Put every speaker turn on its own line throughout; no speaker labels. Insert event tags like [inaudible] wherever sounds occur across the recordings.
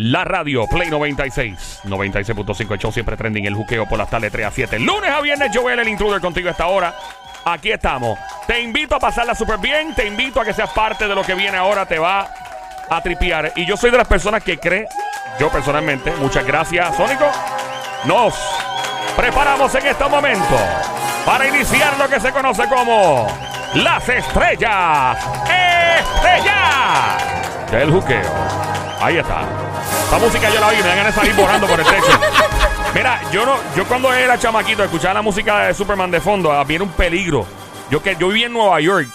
La radio Play 96, 96.5 el show siempre trending, el juqueo por las tardes 3 a 7. Lunes a viernes, Joel, el intruder contigo a esta hora. Aquí estamos. Te invito a pasarla súper bien, te invito a que seas parte de lo que viene ahora, te va a tripear. Y yo soy de las personas que cree, yo personalmente, muchas gracias, Sónico. Nos preparamos en este momento para iniciar lo que se conoce como las estrellas. Estrellas del juqueo. Ahí está. Esta música yo la oí y me dan ganas de salir volando por el techo. Mira, yo no, yo cuando era chamaquito, escuchaba la música de Superman de fondo, a mí era un peligro. Yo que yo vivía en Nueva York,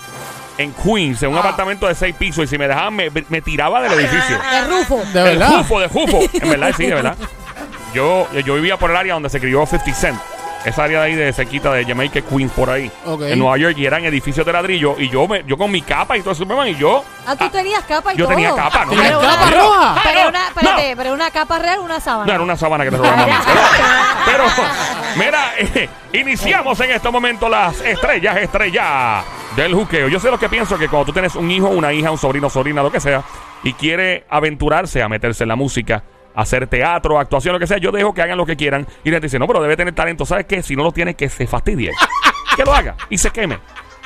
en Queens, en un apartamento de seis pisos, y si me dejaban, me, me tiraba del edificio.
De Rufo.
De
El
verdad.
jufo, de jufo. En verdad, sí, de verdad. [laughs] Yo, yo vivía por el área donde se crió 50 Cent. Esa área de ahí de cerquita de Jamaica, Queens, por ahí.
Ok.
En Nueva York, y eran edificios de ladrillo. Y yo, me, yo con mi capa y todo Superman, y yo.
Ah, tú tenías capa y
yo
todo.
tenía capa, ¿no?
¿Tenías
Pero
capa
una,
roja?
Pero una, espérate,
no.
pero una capa real, una sábana.
No, era una sábana que te robaron. mami. Pero, pero, mira, eh, iniciamos en este momento las estrellas, estrellas del juqueo. Yo sé lo que pienso que cuando tú tienes un hijo, una hija, un sobrino, sobrina, lo que sea, y quiere aventurarse a meterse en la música, hacer teatro, actuación, lo que sea, yo dejo que hagan lo que quieran. Y les dice, no, pero debe tener talento. ¿Sabes qué? Si no lo tiene, que se fastidie. [laughs] que lo haga y se queme.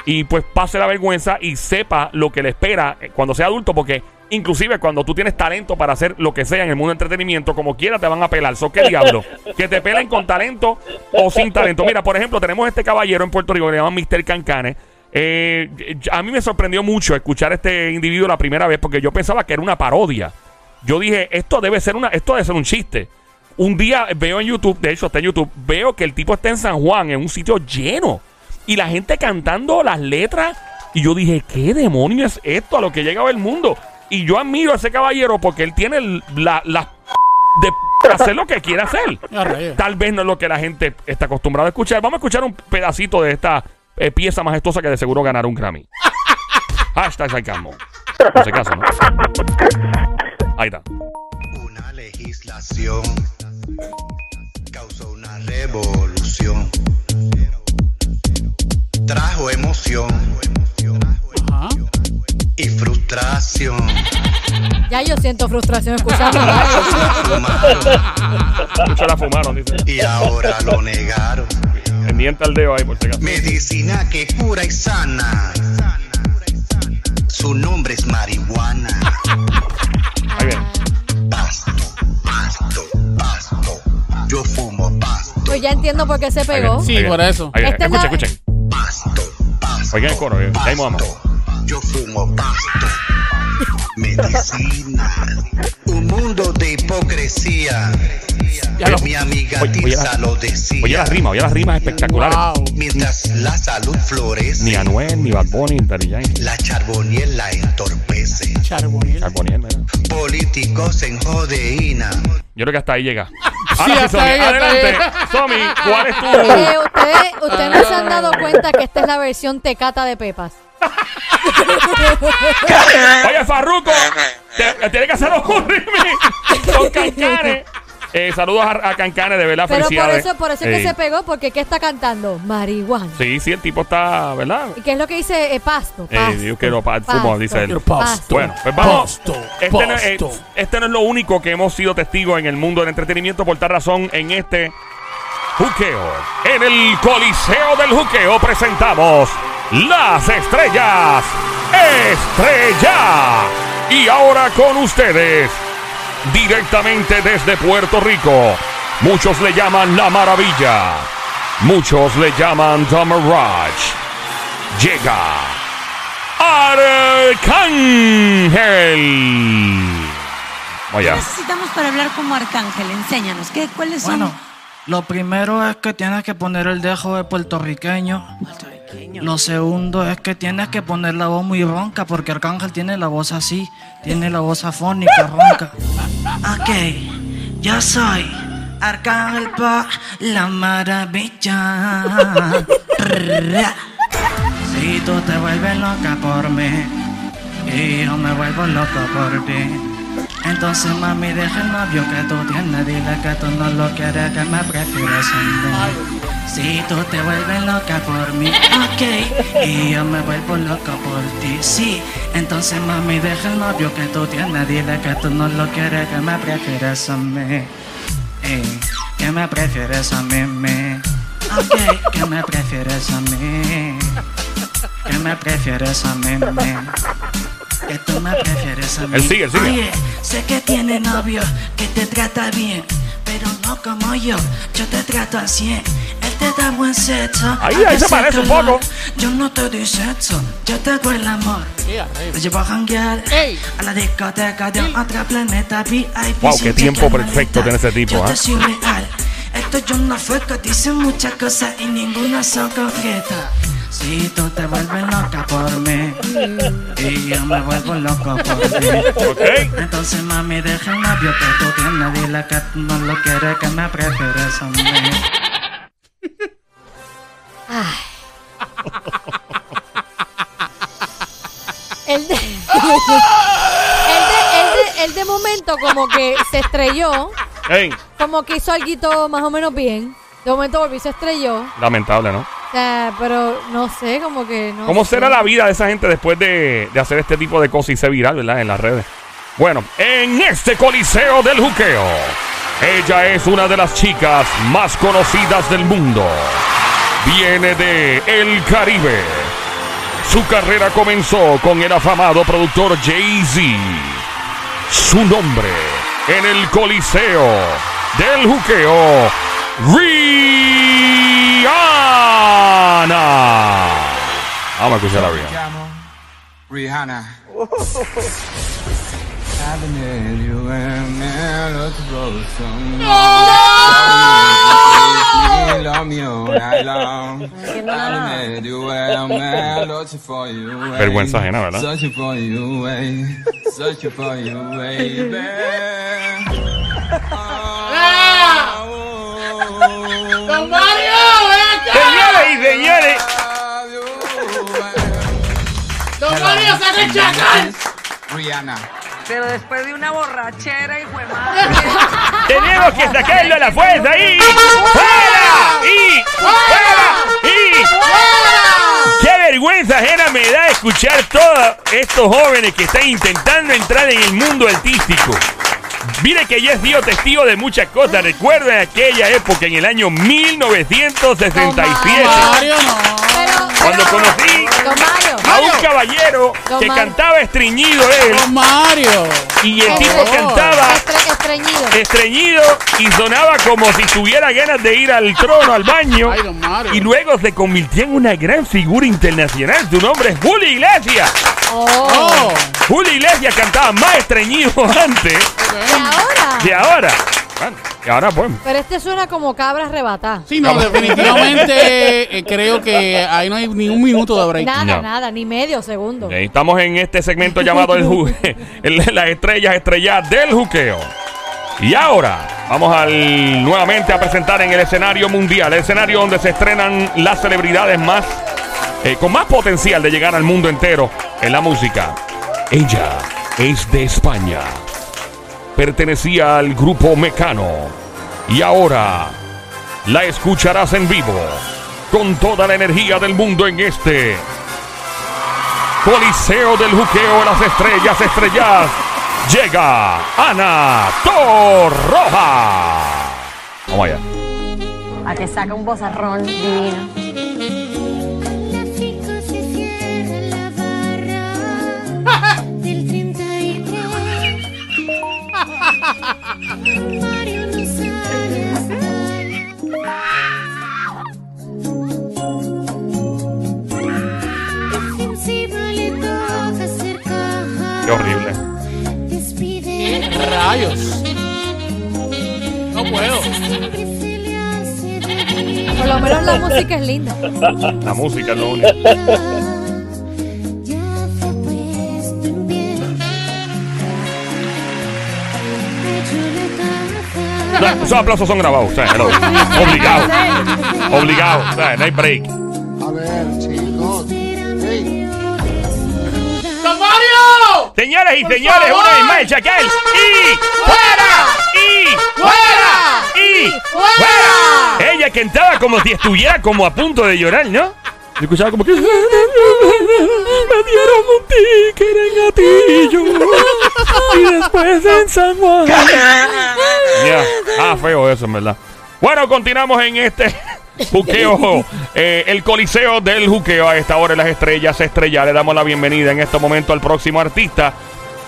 Y pues pase la vergüenza y sepa lo que le espera eh, cuando sea adulto, porque inclusive cuando tú tienes talento para hacer lo que sea en el mundo del entretenimiento, como quiera te van a pelar. ¿So qué diablo? que te pelen con talento o sin talento. Mira, por ejemplo, tenemos este caballero en Puerto Rico que le llaman Mr. Cancane. Eh, a mí me sorprendió mucho escuchar a este individuo la primera vez porque yo pensaba que era una parodia. Yo dije, esto debe ser una, esto debe ser un chiste. Un día veo en YouTube, de hecho está en YouTube, veo que el tipo está en San Juan, en un sitio lleno. Y la gente cantando las letras. Y yo dije, ¿qué demonio es esto a lo que llega a ver el mundo? Y yo admiro a ese caballero porque él tiene la, la de hacer lo que quiere hacer.
Ah.
Tal vez no es lo que la gente está acostumbrada a escuchar. Vamos a escuchar un pedacito de esta eh, pieza majestuosa que de seguro ganará un Grammy. [laughs] Hashtag sarcasmo. No sé caso, ¿no? Ahí está.
Una legislación causó una revolución. Trajo emoción
Ajá.
y frustración.
Ya yo siento frustración escuchando. [laughs]
Muchos la fumaron, dice.
y ahora lo negaron.
Pendiente al dedo ahí, por si acaso.
Medicina que cura y sana. Su nombre es marihuana.
Ahí viene.
Pasto, pasto, pasto. Yo fumo pasto,
pues ya entiendo por qué se pegó.
Sí, por eso.
Ahí viene.
Este es
Escuchen,
la-
escuchen.
pasto, pasto.
Oigan el coro, eh. ahí vamos.
pasto. Yo fumo pasto. Medicina. Un mundo de hipocresía.
Ya lo-
Mi amiga
Oye, oye,
Tirsa
la-
lo decía.
Oye las rimas, oye las rimas espectaculares.
Wow.
Mientras la salud florece,
Ni Anuel, ni Bad Bunny, ni Daddy Yankee.
la charboniel la entorpece.
Charboniel.
Charboniel.
Políticos en jodeína.
Yo creo que hasta ahí llega.
Sí,
Ahora sí,
hasta
Somi,
ahí,
adelante. Somi, ¿cuál es tu...?
Eh, ustedes, ustedes no se han dado cuenta que esta es la versión tecata de Pepas. [laughs]
Oye, Farruko, te- tiene que hacer un remix con Cancane. Eh, saludos a, a Cancane, de verdad,
Pero por
felicidades.
eso, por eso es que
Ey.
se pegó, porque ¿qué está cantando? Marihuana.
Sí, sí, el tipo está, ¿verdad?
¿Y qué es lo que dice eh, pasto?
Eh,
pasto
yo quiero pa- fumo,
pasto,
dice él.
Quiero pasto.
Bueno, pues vamos.
Pasto,
Este no, es-
pasto.
este no es lo único que hemos sido testigos en el mundo del entretenimiento. Por tal razón, en este juqueo, en el Coliseo del Juqueo, presentamos las estrellas. Estrella. Y ahora con ustedes, directamente desde Puerto Rico. Muchos le llaman La Maravilla. Muchos le llaman The Mirage. Llega Arcángel.
¿Qué
Vaya.
necesitamos para hablar como arcángel? Enséñanos. ¿Qué, ¿Cuáles son?
Bueno, lo primero es que tienes que poner el dejo de puertorriqueño. Lo segundo es que tienes que poner la voz muy ronca porque Arcángel tiene la voz así, tiene la voz afónica, ronca. [laughs] Ok, yo soy Arcángel pa la maravilla. Ra. Si tú te vuelves loca por mí y yo me vuelvo loco por ti. Entonces mami deja el novio que tú tienes, dile que tú no lo quieres, que me prefieres a mí. Si tú te vuelves loca por mí, ok, y yo me vuelvo loco por ti, sí. Entonces mami deja el novio que tú tienes, dile que tú no lo quieres, que me prefieres a mí. Ey, que me prefieres a mí, me. Ok, que me prefieres a mí. Que me prefieres a mí, me. Que tú me prefieres a mí.
Él sigue, él sigue.
Oye, sé que tiene novio que te trata bien, pero no como yo. Yo te trato al 100. Él te da buen sexo.
Ahí, ahí se parece un poco.
Yo no te doy sexo, yo te doy el amor. Te llevo a janguear
Ey.
a la discoteca de otro planeta VIP.
Wow, qué tiempo perfecto tiene ese tipo, ¿ah?
real. Esto yo no fue que dicen muchas cosas y ninguna son concretas. Si tú te vuelves loca por mí [laughs] y yo me vuelvo loco por ti. Entonces mami deja el novio que tú tienes, dile que no lo quieres, que me prefieres a mí.
Él de, él, de, él, de, él de momento como que se estrelló,
Ey,
como que hizo algo más o menos bien. De momento volvió y se estrelló.
lamentable, ¿no?
O sea, pero no sé, como que no
¿Cómo
sé.
será la vida de esa gente después de, de hacer este tipo de cosas y ser viral, ¿verdad? En las redes. Bueno, en este coliseo del juqueo, ella es una de las chicas más conocidas del mundo. Viene de El Caribe. Su carrera comenzó con el afamado productor Jay-Z. Su nombre en el coliseo del juqueo, Rihanna. Vamos a escuchar a Rihanna.
Rihanna.
Vergüenza ajena, ¿verdad? Señores y señores,
¡Don Mario, saca el chacal!
Rihanna.
Pero después de una borrachera, hijo de madre. [laughs]
tenemos que sacarlo a la fuerza y ¡Fuera! ¡Y fuera! ¡Y ¡Qué vergüenza ajena me da escuchar todos estos jóvenes que están intentando entrar en el mundo artístico! Mire que ya he sido testigo de muchas cosas. Recuerda aquella época en el año 1967.
Mario, no.
Pero,
Cuando
pero-
conocí
Don Mario.
a un caballero
Don
que
Mario.
cantaba estreñido él
Don Mario.
y el tipo cantaba
Estre- estreñido.
estreñido y sonaba como si tuviera ganas de ir al trono, al baño.
Ay, don Mario.
Y luego se convirtió en una gran figura internacional. Su nombre es Julio Iglesias.
Oh.
Oh.
Julio Iglesias cantaba más estreñido [laughs] antes
¿Y ahora?
que ahora. Bueno, y ahora pues.
Pero este suena como cabra arrebatada.
Sí, no, definitivamente eh, creo que ahí no hay ni un minuto de break.
Nada,
No.
nada, ni medio segundo.
Estamos en este segmento llamado el ju- [laughs] el- las estrellas estrelladas del juqueo. Y ahora vamos al, nuevamente a presentar en el escenario mundial, el escenario donde se estrenan las celebridades más eh, con más potencial de llegar al mundo entero en la música. Ella es de España. Pertenecía al grupo Mecano. Y ahora la escucharás en vivo con toda la energía del mundo en este Coliseo del Juqueo de las Estrellas Estrellas. Llega Ana Torroja. Vamos allá.
A que saca un bozarrón divino.
Qué horrible.
Despide.
Rayos. No puedo.
Por lo menos la [laughs] música es linda.
La música es lo único. Esos aplausos son grabados. o sea, hello. [laughs] Obligado. Obligado. O sea, no hay break.
¡Don Mario!
Señoras y señores,
favor.
una vez más, el Chacal. ¡Y fuera! ¡Y
¡Fuera!
¡Y fuera! Ella cantaba como si estuviera como a punto de llorar, ¿no? Yo escuchaba como que me dieron un ticket en Gatillo y después en San Juan. Ah, feo eso, en verdad. Bueno, continuamos en este [laughs] juqueo, eh, el coliseo del juqueo. A esta hora en las estrellas estrella. Le damos la bienvenida en este momento al próximo artista.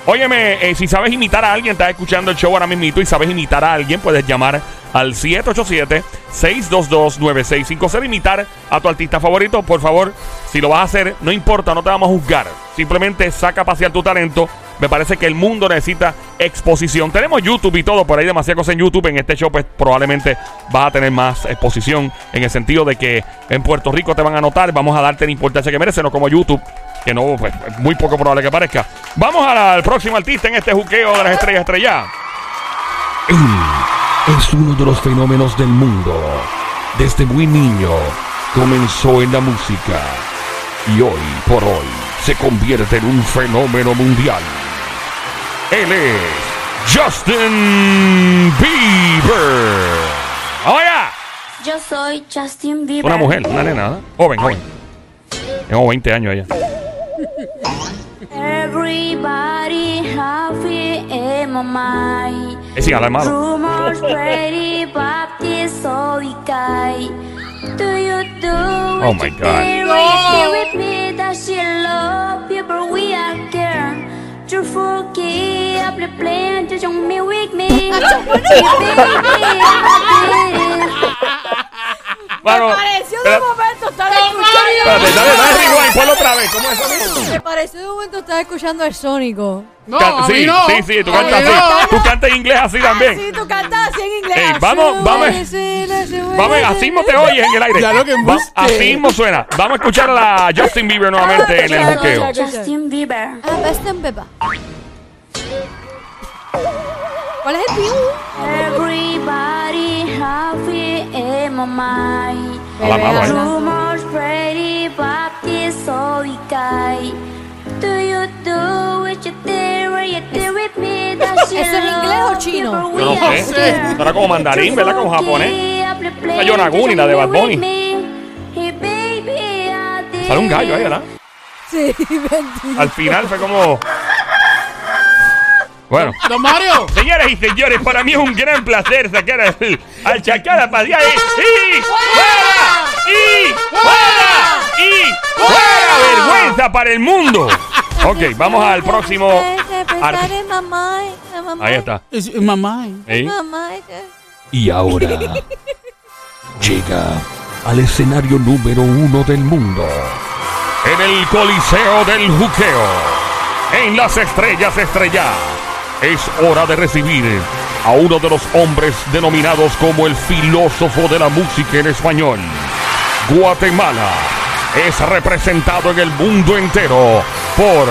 Óyeme, eh, si sabes imitar a alguien, estás escuchando el show ahora mismito y sabes imitar a alguien, puedes llamar al 787-622-9650. Imitar a tu artista favorito, por favor. Si lo vas a hacer, no importa, no te vamos a juzgar. Simplemente saca a pasear tu talento. Me parece que el mundo necesita exposición. Tenemos YouTube y todo, por ahí demasiadas cosas en YouTube. En este show, pues probablemente vas a tener más exposición en el sentido de que en Puerto Rico te van a notar. Vamos a darte la importancia que merece, no como YouTube, que no, pues es muy poco probable que parezca. Vamos al próximo artista en este juqueo de las estrellas estrelladas.
Es uno de los fenómenos del mundo. Desde muy niño comenzó en la música y hoy por hoy se convierte en un fenómeno mundial.
Él es Justin Bieber. ¡Vamos allá!
Yo soy Justin Bieber.
Una mujer, una nena, ¿no? joven, joven. Tengo 20 años ella.
Everybody happy in my mind.
Es sin alarmado.
Rumors ready, Baptist, so we guy. Do you do
Oh my God.
no. with me that she love but we are to up the plan，这种 music To baby。[laughs]
Mano,
Me pareció de un momento estar
Espérate,
escuchando.
dale, dale rewind, ponlo otra vez. ¿Cómo es eso?
Me pareció de un momento estar escuchando el Sónico.
No,
Can-
a
sí,
mí no.
sí, sí, tú cantas
no.
así. Tú cantas en inglés así también.
Sí, tú cantas así en inglés.
Ey, vamos, vamos. Vamos, así mismo te oyes en el aire.
Lo que
Va- así mismo suena. Vamos a escuchar a la Justin Bieber nuevamente en el juqueo.
Justin Bieber.
Ah, Justin Bieber. ¿Cuál es el?
Everybody happy in my mind.
A la mano, ¿eh?
Rumors ready, Baptist, so we guy. Do you do what you did, where you did with me? That [laughs]
¿Eso es inglés o chino?
Yo no sé. Será como mandarín, ¿verdad? Como japonés.
La
Yonaguni, la de Bad Bunny. Sale un gallo ahí, ¿verdad?
Sí, bendito.
Al final fue como. Bueno.
Don Mario.
Señoras y señores, para mí es un gran placer sacar al, al Chacal a pasear. ¡Y, y fuera! ¡Y fuera! ¡Y fuera! ¡Vergüenza para el mundo! Ok, vamos al próximo. Ahí está.
Es mamá.
¿Sí?
Y ahora [laughs] llega al escenario número uno del mundo.
En el Coliseo del Juqueo. En las estrellas estrelladas. Es hora de recibir a uno de los hombres denominados como el filósofo de la música en español. Guatemala es representado en el mundo entero por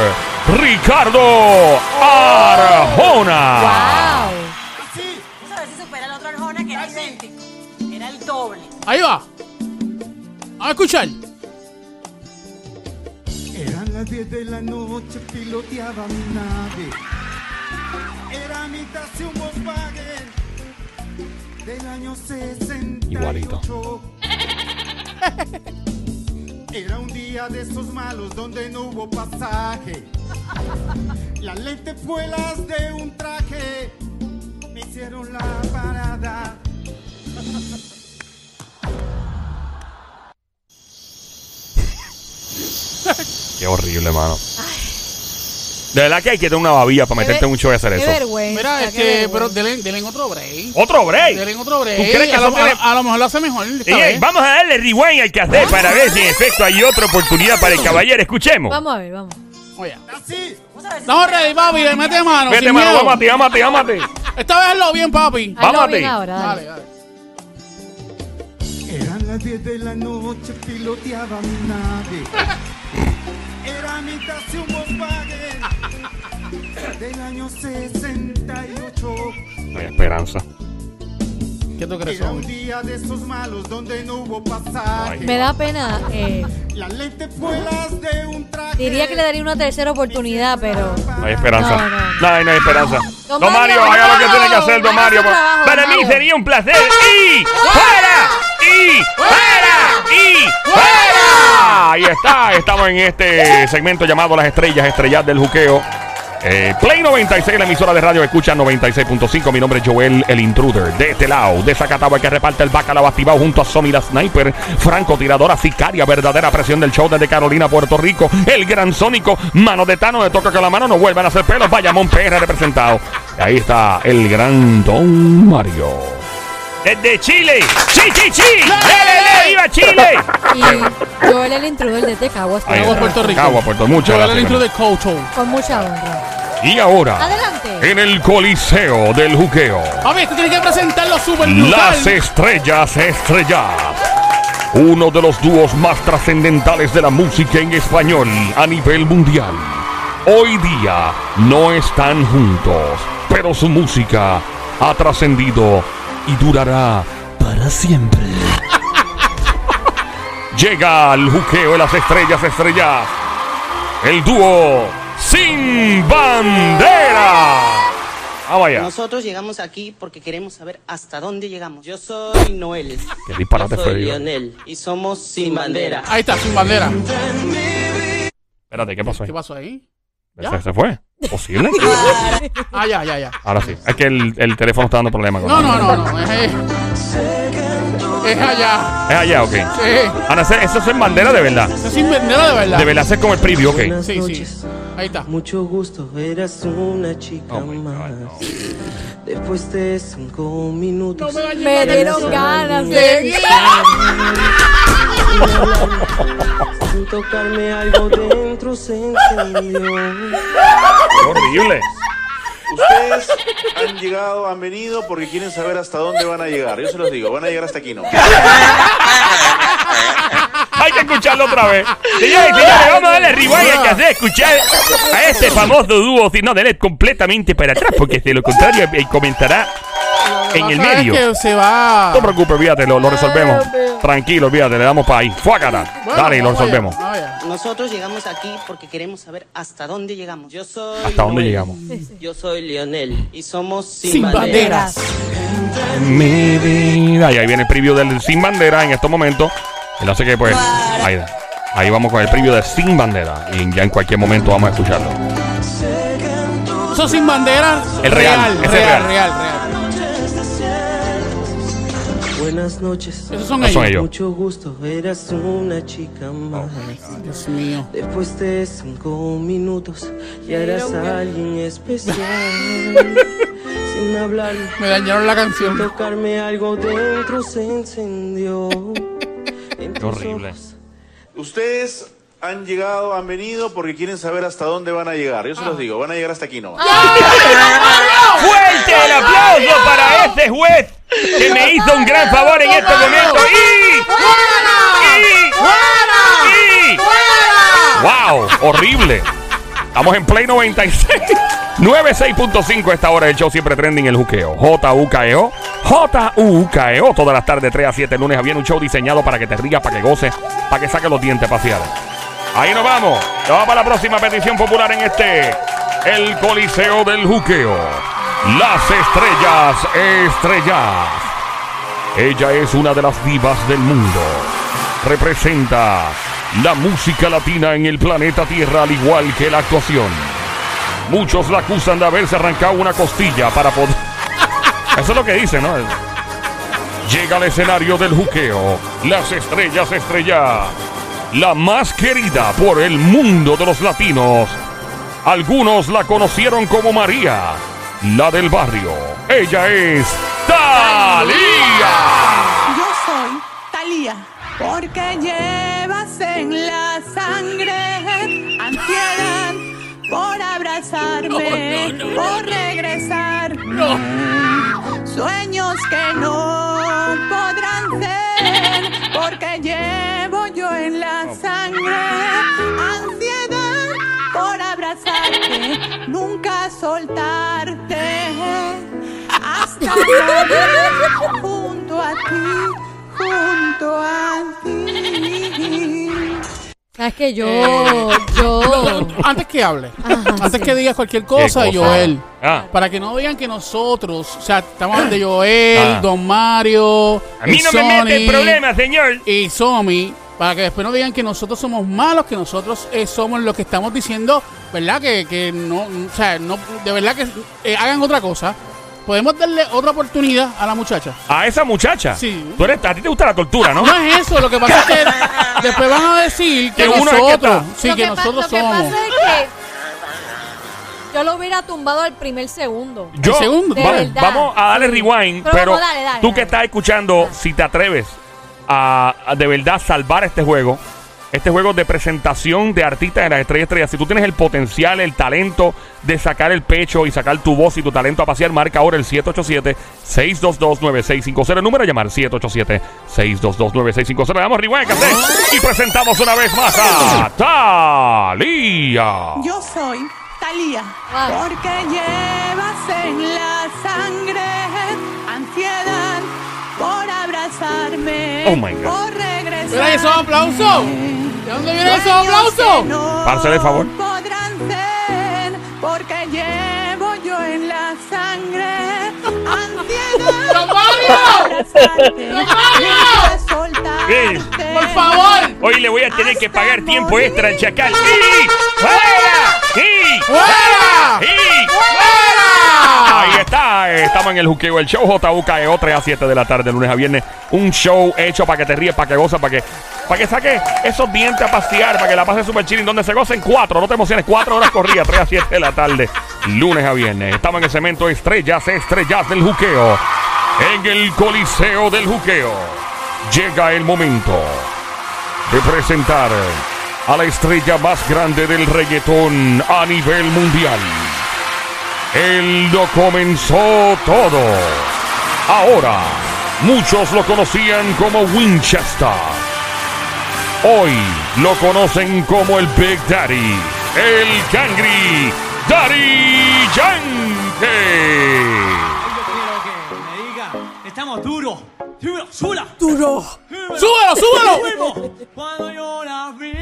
Ricardo Arjona.
Wow.
Vamos a ver si supera el otro Arjona que era idéntico. Era el doble.
Ahí va. A escuchar.
Eran las 10 de la noche, piloteaba mi nave. Era mitad de un del año 68.
Igualito.
Era un día de esos malos donde no hubo pasaje. Las lentejuelas de un traje me hicieron la parada.
Qué horrible, mano. De verdad que hay que tener una babilla para meterte en un show y hacer
Qué
eso.
vergüenza.
Mira,
qué
este,
vergüenza.
pero denle, denle otro break.
¿Otro break?
Denle otro break.
¿Tú crees que
a, lo, a- a lo mejor lo hace mejor. esta vez.
vamos a darle rewind al cassette para ver si en efecto hay otra oportunidad para el caballero. Escuchemos.
Vamos a ver, vamos.
Oye. Estamos ready, papi. Le mete mano.
Vete,
sin
mano,
miedo.
vamos a ti, vamos a ti, vamos a ti.
Esta vez hazlo bien, papi.
Hazlo
Vamos a
bien
ti.
ahora,
Dale,
dale.
dale.
Eran las 10 de la noche, piloteaba mi nave. [laughs] Era mitad de un Volkswagen [laughs] del año 68.
No hay esperanza.
¿Qué tú crees,
Era un
Sobi?
día de esos malos donde no hubo pasaje.
Me da pena. eh,
Las lentejuelas de un traje.
diría que le daría una tercera oportunidad, pero.
No hay esperanza.
No, no.
No, hay- no hay esperanza.
Don
Don Mario,
Mario,
haga lo que tiene que hacer, Don Mario.
trabajo,
Para
don
mí sería un placer. ¡Y fuera! ¡Y fuera! ¡Y fuera! Ahí está. Estamos en este segmento llamado Las Estrellas, Estrellas del Juqueo. Eh, Play 96, la emisora de radio escucha 96.5. Mi nombre es Joel, el intruder. De este lado, de Zacatagua, que reparte el bacalao activado junto a Somi la Sniper, francotiradora sicaria, verdadera presión del show desde Carolina, Puerto Rico. El gran sónico, mano de Tano, de toca que la mano no vuelvan a hacer pelos. Bayamón PR representado. Ahí está el gran Don Mario. Desde Chile. ¡Le, le, le! ¡Viva Chile!
Y Joel el intruder desde Caguas,
Ahí
Cagua,
está.
Puerto Rico.
Puerto Muchas
Joel, el
gracias.
intro de Cocho.
con mucha honra.
Y ahora,
Adelante.
en el Coliseo del Juqueo.
A ver, tú tienes que presentarlo super
Las estrellas estrelladas. Uno de los dúos más trascendentales de la música en español a nivel mundial. Hoy día no están juntos, pero su música ha trascendido y durará para siempre. Llega al juqueo de las estrellas estrellas. El dúo Sin Bandera. Vamos allá.
Nosotros llegamos aquí porque queremos saber hasta dónde llegamos. Yo soy Noel.
Qué disparate
Yo soy. Lionel. Y somos Sin Bandera.
Ahí está, sin bandera.
Espérate, ¿qué pasó ahí?
¿Qué pasó ahí?
¿Se, se fue? ¿Posible? [laughs]
Ah, ya, ya, ya.
Ahora sí. Es que el, el teléfono está dando problemas. con
No,
la-
no, no, no. Es, allá.
Es allá, ok.
Sí.
Ahora, ¿eso eso es en bandera de verdad?
Eso es sin bandera de verdad.
De verdad, es como el preview, ok.
Sí, sí. Ahí está.
Mucho gusto, eras una chica
Oh
más. Después de cinco minutos.
Me dieron ganas de. [laughs]
Sin tocarme algo dentro se encendió.
Horrible.
Ustedes han llegado, han venido porque quieren saber hasta dónde van a llegar. Yo se los digo, van a llegar hasta aquí, ¿no?
Hay que escucharlo otra vez. Señores señores, vamos a darle rewind. Hay que hacer escuchar a este famoso dúo. Si no, denle completamente para atrás, porque de lo contrario, él comenzará en el medio.
que se va.
No te preocupes, olvídate, lo, lo resolvemos. Tranquilo, olvídate, le damos para ahí. Fuácata.
Bueno,
Dale, y lo resolvemos.
Nosotros llegamos aquí porque queremos saber hasta dónde llegamos. Yo soy
¿Hasta dónde
Noel.
llegamos?
Yo soy Lionel y somos Sin,
Sin
banderas.
Mi vida. Y ahí viene el preview del Sin Bandera en estos momentos. Él hace que, pues, ahí, ahí vamos con el preview de Sin Bandera. Y ya en cualquier momento vamos a escucharlo.
Eso sin bandera.
El real, es
real,
real.
real, real.
Buenas noches.
Esos son
Esos son
ellos.
Mucho gusto, eras una chica más.
Dios mío.
Después de cinco minutos, ya eras alguien especial. [laughs] Sin hablar,
Me dañaron la canción.
sin tocarme algo dentro se encendió. [laughs] En
Qué horrible.
Ustedes han llegado, han venido porque quieren saber hasta dónde van a llegar. Yo se los digo, van a llegar hasta aquí, ¿no?
¡Fuerte el aplauso para este juez que me hizo un gran favor en este momento! ¡Y! ¡Y! ¡Y! ¡Wow! ¡Horrible! Estamos en Play 96. 96.5 esta hora del show siempre trending el juqueo. J-U-K-E-O. J-U-K-E-O. Todas las tardes 3 a 7 lunes había un show diseñado para que te rías, para que goces, para que saques los dientes paseados. Ahí nos vamos. Nos vamos para la próxima petición popular en este. El Coliseo del Juqueo. Las estrellas estrellas. Ella es una de las divas del mundo. Representa la música latina en el planeta Tierra al igual que la actuación. Muchos la acusan de haberse arrancado una costilla para poder... [laughs] Eso es lo que dice, ¿no? Llega al escenario del juqueo. Las estrellas estrellas. La más querida por el mundo de los latinos. Algunos la conocieron como María, la del barrio. Ella es Talía.
Yo soy Talía, porque llevas en la sangre ansiedad por abrazarme, por regresar. Sueños que no podrán ser, porque llevo yo en la sangre nunca soltarte. Hasta morir [laughs] juntos ti, junto a ti.
Sabes que yo,
Eh,
yo.
Antes que hable,
Ajá,
antes
sí.
que digas cualquier cosa,
¿Qué cosa?
Joel,
Ah.
para que no digan que nosotros, o sea, estamos hablando de Joel,
Ah.
Don Mario,
A mí
y
no me mete
Sony,
el problema, señor.
Y Somi, para que después no digan que nosotros somos malos, que nosotros eh, somos los que estamos diciendo, ¿verdad? Que, que no, o sea, no, de verdad que eh, hagan otra cosa. Podemos darle otra oportunidad a la muchacha.
A esa muchacha.
Sí.
Tú eres, a ti te gusta la tortura, ¿no?
No es eso, lo que pasa es que [laughs] después van a decir que,
Que uno es que
nosotros,
está.
sí,
Lo
que,
pa-
nosotros
lo que
somos.
pasa es que yo lo hubiera tumbado al primer segundo.
Yo,
segundo,
De
va-
verdad.
vamos a darle rewind,
Pero
pero,
vamos, dale, dale,
tú
dale.
que estás escuchando, si te atreves a, a de verdad salvar este juego, este juego de presentación de artistas de las estrellas estrellas, si tú tienes el potencial, el talento de sacar el pecho y sacar tu voz y tu talento a pasear, marca ahora el 787-622-9650. El número a llamar 787-622-9650. Le damos rewind, y presentamos una vez más a Talía.
Yo soy Talía, porque llevas en la sangre ansiedad por abrazarme,
Oh, my God.
por
Mira esos aplausos. ¿De dónde vienen esos aplausos?
Párcele favor.
Podrán ser, porque llevo yo en la sangre ansiedad
¡Don Mario!
por.
Sí.
Favor.
Hoy le voy a tener que pagar tiempo extra al chacal. ¡Y fuera! ¡Y
¡Fuera!
¡Y
¡Fuera!
Ahí está, estamos en el juqueo, el show JUKEO 3 a 7 de la tarde, lunes a viernes. Un show hecho para que te ríes, para que gozas, para que, para que saques esos dientes a pasear, para que la pases super chilling, donde se gocen cuatro, no te emociones, cuatro horas corridas, 3 a 7 de la tarde, lunes a viernes. Estamos en el cemento Estrellas, Estrellas del Juqueo, en el Coliseo del Juqueo. Llega el momento de presentar a la estrella más grande del reggaetón a nivel mundial. Él lo comenzó todo. Ahora, muchos lo conocían como Winchester. Hoy lo conocen como el Big Daddy, el Cangri, Daddy Yankee.
Yo quiero que me diga, estamos duros. Súbelo, súbela.
¡Duro!
Súbelo.
¡Súbelo.
Cuando yo la vi,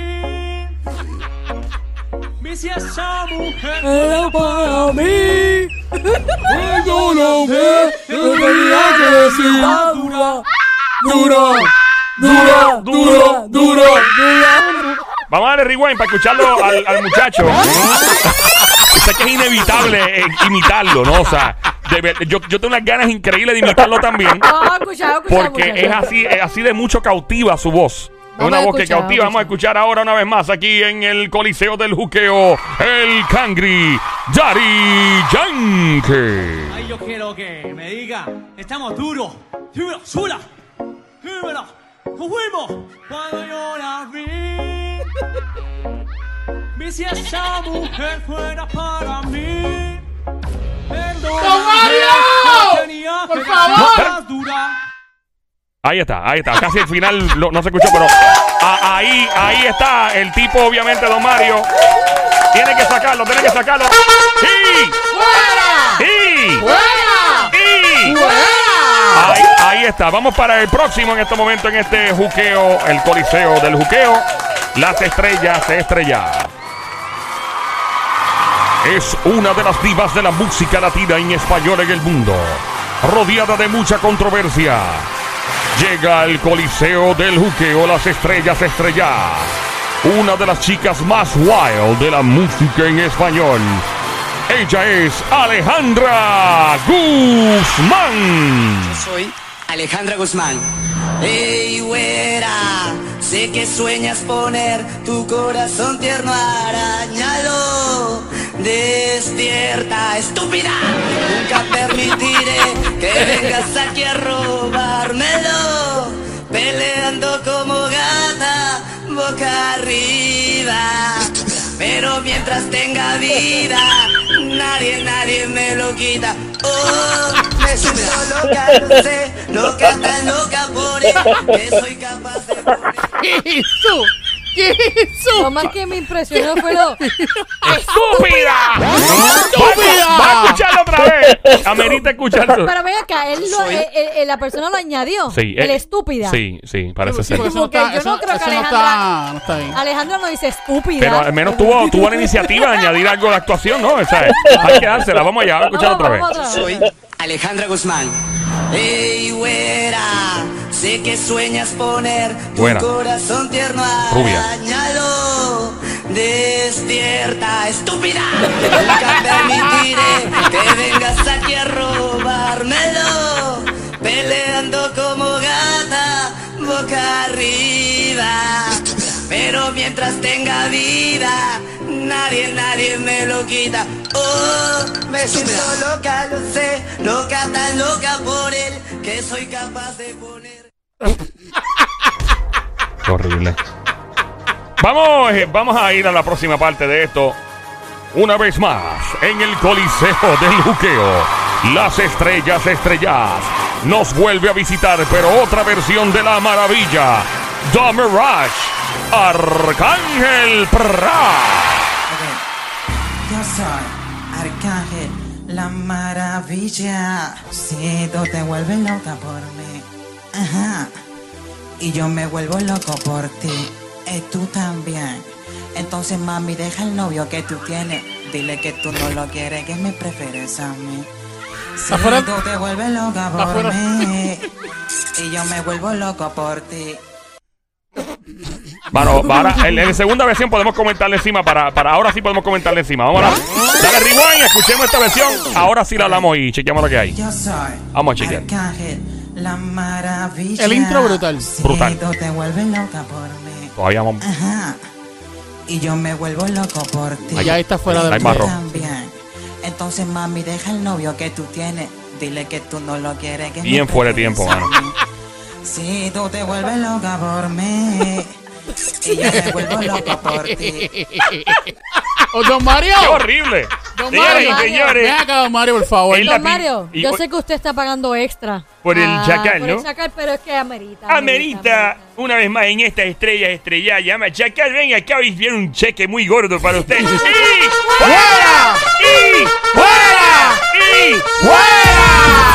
vi si esa mujer
Era para mí. Cuando lo ve, yo tenía que decir dura, dura, dura, dura, dura, dura.
Vamos a darle rewind para escucharlo al, al muchacho. [laughs] sé que es inevitable eh, imitarlo, ¿no? O sea, de yo, yo tengo unas ganas increíbles de imitarlo también.
No, escuchado, escuchado,
Porque
escuchado.
es así, es así de mucho cautiva su voz.
Vamos
una voz que cautiva. Vamos a escuchar ahora una vez más aquí en el Coliseo del Juqueo. El Cangri Daddy Yankee.
Ay, yo quiero que me diga, estamos duros. Súbelo, súbela. Súbela. Nos fuimos. Cuando yo la vi, [laughs] vi si esa mujer fuera para mí.
¡Don Mario! ¡Por favor!
Ahí está, ahí está. Casi al final lo- no se escuchó, pero a- ahí, ahí está el tipo, obviamente, don Mario. Tiene que sacarlo, tiene que sacarlo. ¡Y!
¡Fuera!
¡Y!
¡Fuera!
¡Y!
¡Fuera!
Ahí, ahí está. Vamos para el próximo en este momento, en este juqueo, el coliseo del juqueo. Las estrellas se estrellan. Es una de las divas de la música latina en español en el mundo. Rodeada de mucha controversia. Llega al coliseo del juqueo Las Estrellas Estrellas. Una de las chicas más wild de la música en español. Ella es Alejandra Guzmán.
Soy Alejandra Guzmán. Hey, güera, sé que sueñas poner tu corazón tierno arañado. Despierta, estúpida. Nunca permitiré que vengas aquí a robármelo. Peleando como gata, boca arriba. Pero mientras tenga vida, nadie, nadie me lo quita. Oh, me siento loca, no sé, loca tan loca por él, que soy capaz de... [laughs]
¿Qué? ¿Qué hizo?
Lo más que me impresionó fue lo. [laughs]
¡Estúpida!
¡Estúpida!
Va a escucharlo otra vez. Amerita escuchar.
Pero ven acá, él lo- eh, eh, la persona lo añadió.
Sí,
el
eh,
estúpida.
Sí, sí, parece
Sí,
ser.
porque eso
yo
eso,
no creo que
eso no
Alejandra-
está, no está bien.
Alejandro no dice estúpida.
Pero al menos tuvo, tuvo la iniciativa de añadir algo de actuación, ¿no? O sea, hay que dársela. Vamos allá, vamos a escuchar otra vez.
Soy Alejandra Guzmán. Ey, güera, sé que sueñas poner tu
Buena.
corazón tierno
Rubia.
arañado. Despierta, estúpida. Nunca [laughs] permitiré que vengas aquí a robármelo. Peleando como gata, boca arriba. Pero mientras tenga vida, nadie, nadie me lo quita. Oh, me siento loca, lo sé, loca, tan loca por él, que soy capaz de poner. [laughs]
Horrible. Vamos, eh, vamos a ir a la próxima parte de esto. Una vez más, en el Coliseo del Juqueo, las estrellas estrellas nos vuelve a visitar, pero otra versión de la maravilla. The Mirage, Arcángel Pra.
Yo soy Arcángel, la maravilla. Si tú te vuelves loca por mí, ajá. Y yo me vuelvo loco por ti, y tú también. Entonces, mami, deja el novio que tú tienes. Dile que tú no lo quieres, que me prefieres a mí. Si
Afuera-
tú te vuelves loca por
Afuera.
mí, y yo me vuelvo loco por ti.
Bueno, ahora, en, en la segunda versión podemos comentarle encima para, para ahora sí podemos comentarle encima. Vamos a dale rewind, escuchemos esta versión. Ahora sí la hablamos y chequeamos lo que hay.
Yo soy
Vamos a chequear.
Arcángel, la maravilla.
El intro brutal.
Si
Brutal.
tú te vuelves loca por mí.
Todavía vamos.
Ajá. Y yo me vuelvo loco por ti.
Allá está fuera
Tú
rojo.
también. Entonces, mami, deja el novio que tú tienes. Dile que tú no lo quieres. Que
Bien fuera de tiempo, mano.
Si tú te vuelves loca por mí.
Oh, don Mario!
¡Qué horrible!
Don
señores.
Ven acá, don Mario, por favor.
Don Mario, yo sé que usted está pagando extra.
Por el
ah,
chacal,
por el ¿no? pero es que amerita.
Amerita, una vez más en esta estrella estrella, llama Chacal, venga acá hoy viene un cheque muy gordo para ustedes. [laughs] ¡Y fuera! ¡Y fuera! ¡Y fuera!